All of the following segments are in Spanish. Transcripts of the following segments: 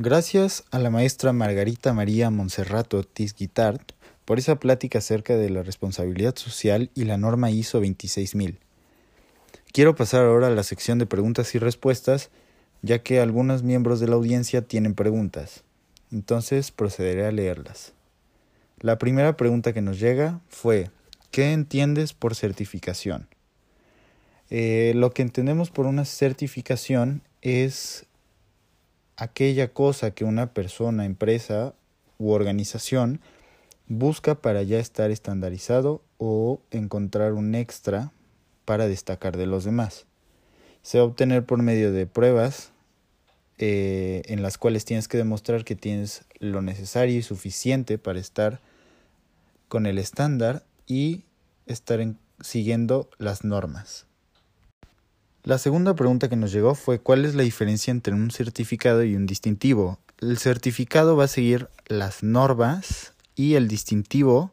Gracias a la maestra Margarita María Monserrato Ortiz Guitart por esa plática acerca de la responsabilidad social y la norma ISO 26000. Quiero pasar ahora a la sección de preguntas y respuestas, ya que algunos miembros de la audiencia tienen preguntas. Entonces procederé a leerlas. La primera pregunta que nos llega fue, ¿qué entiendes por certificación? Eh, lo que entendemos por una certificación es aquella cosa que una persona, empresa u organización busca para ya estar estandarizado o encontrar un extra para destacar de los demás. Se va a obtener por medio de pruebas eh, en las cuales tienes que demostrar que tienes lo necesario y suficiente para estar con el estándar y estar siguiendo las normas. La segunda pregunta que nos llegó fue ¿cuál es la diferencia entre un certificado y un distintivo? El certificado va a seguir las normas y el distintivo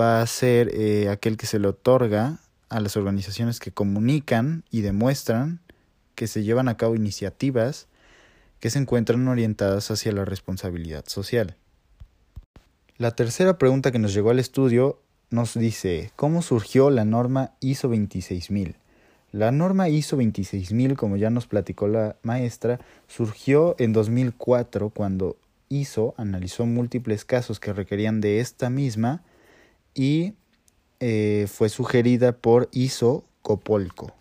va a ser eh, aquel que se le otorga a las organizaciones que comunican y demuestran que se llevan a cabo iniciativas que se encuentran orientadas hacia la responsabilidad social. La tercera pregunta que nos llegó al estudio nos dice, ¿cómo surgió la norma ISO 26000? La norma ISO 26000, como ya nos platicó la maestra, surgió en 2004 cuando ISO analizó múltiples casos que requerían de esta misma y eh, fue sugerida por ISO Copolco.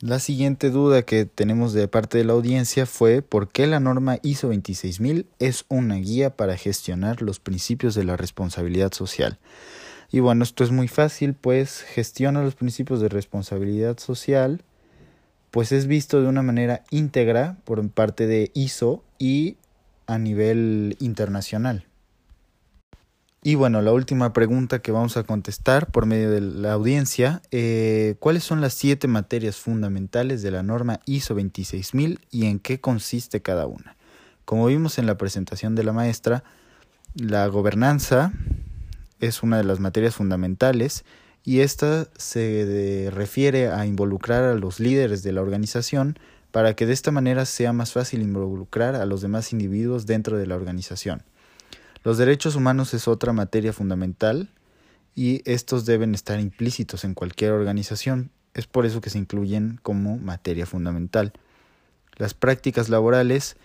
La siguiente duda que tenemos de parte de la audiencia fue por qué la norma ISO 26000 es una guía para gestionar los principios de la responsabilidad social. Y bueno, esto es muy fácil, pues gestiona los principios de responsabilidad social, pues es visto de una manera íntegra por parte de ISO y a nivel internacional. Y bueno, la última pregunta que vamos a contestar por medio de la audiencia, eh, ¿cuáles son las siete materias fundamentales de la norma ISO 26000 y en qué consiste cada una? Como vimos en la presentación de la maestra, la gobernanza, es una de las materias fundamentales y esta se refiere a involucrar a los líderes de la organización para que de esta manera sea más fácil involucrar a los demás individuos dentro de la organización. Los derechos humanos es otra materia fundamental y estos deben estar implícitos en cualquier organización. Es por eso que se incluyen como materia fundamental. Las prácticas laborales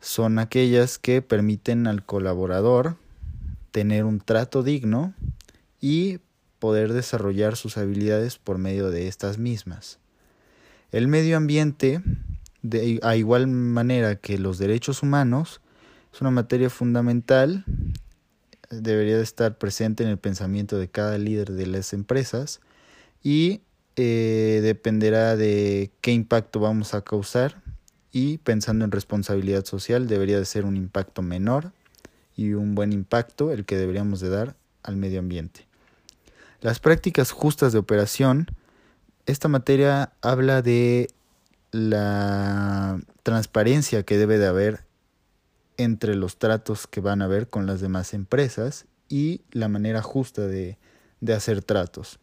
son aquellas que permiten al colaborador tener un trato digno y poder desarrollar sus habilidades por medio de estas mismas. El medio ambiente, de, a igual manera que los derechos humanos, es una materia fundamental, debería de estar presente en el pensamiento de cada líder de las empresas y eh, dependerá de qué impacto vamos a causar y pensando en responsabilidad social debería de ser un impacto menor y un buen impacto el que deberíamos de dar al medio ambiente. Las prácticas justas de operación, esta materia habla de la transparencia que debe de haber entre los tratos que van a haber con las demás empresas y la manera justa de, de hacer tratos.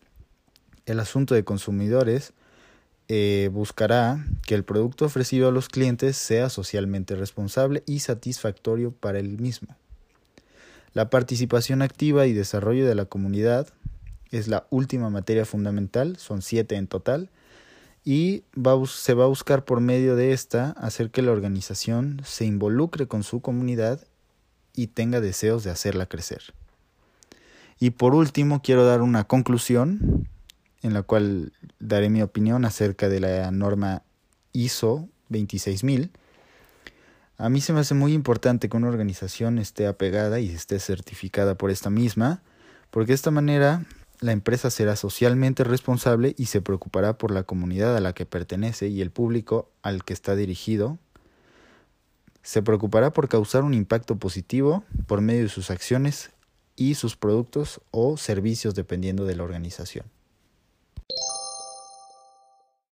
El asunto de consumidores eh, buscará que el producto ofrecido a los clientes sea socialmente responsable y satisfactorio para el mismo. La participación activa y desarrollo de la comunidad es la última materia fundamental, son siete en total, y se va a buscar por medio de esta hacer que la organización se involucre con su comunidad y tenga deseos de hacerla crecer. Y por último, quiero dar una conclusión en la cual daré mi opinión acerca de la norma ISO 26000 a mí se me hace muy importante que una organización esté apegada y esté certificada por esta misma, porque de esta manera la empresa será socialmente responsable y se preocupará por la comunidad a la que pertenece y el público al que está dirigido. Se preocupará por causar un impacto positivo por medio de sus acciones y sus productos o servicios dependiendo de la organización.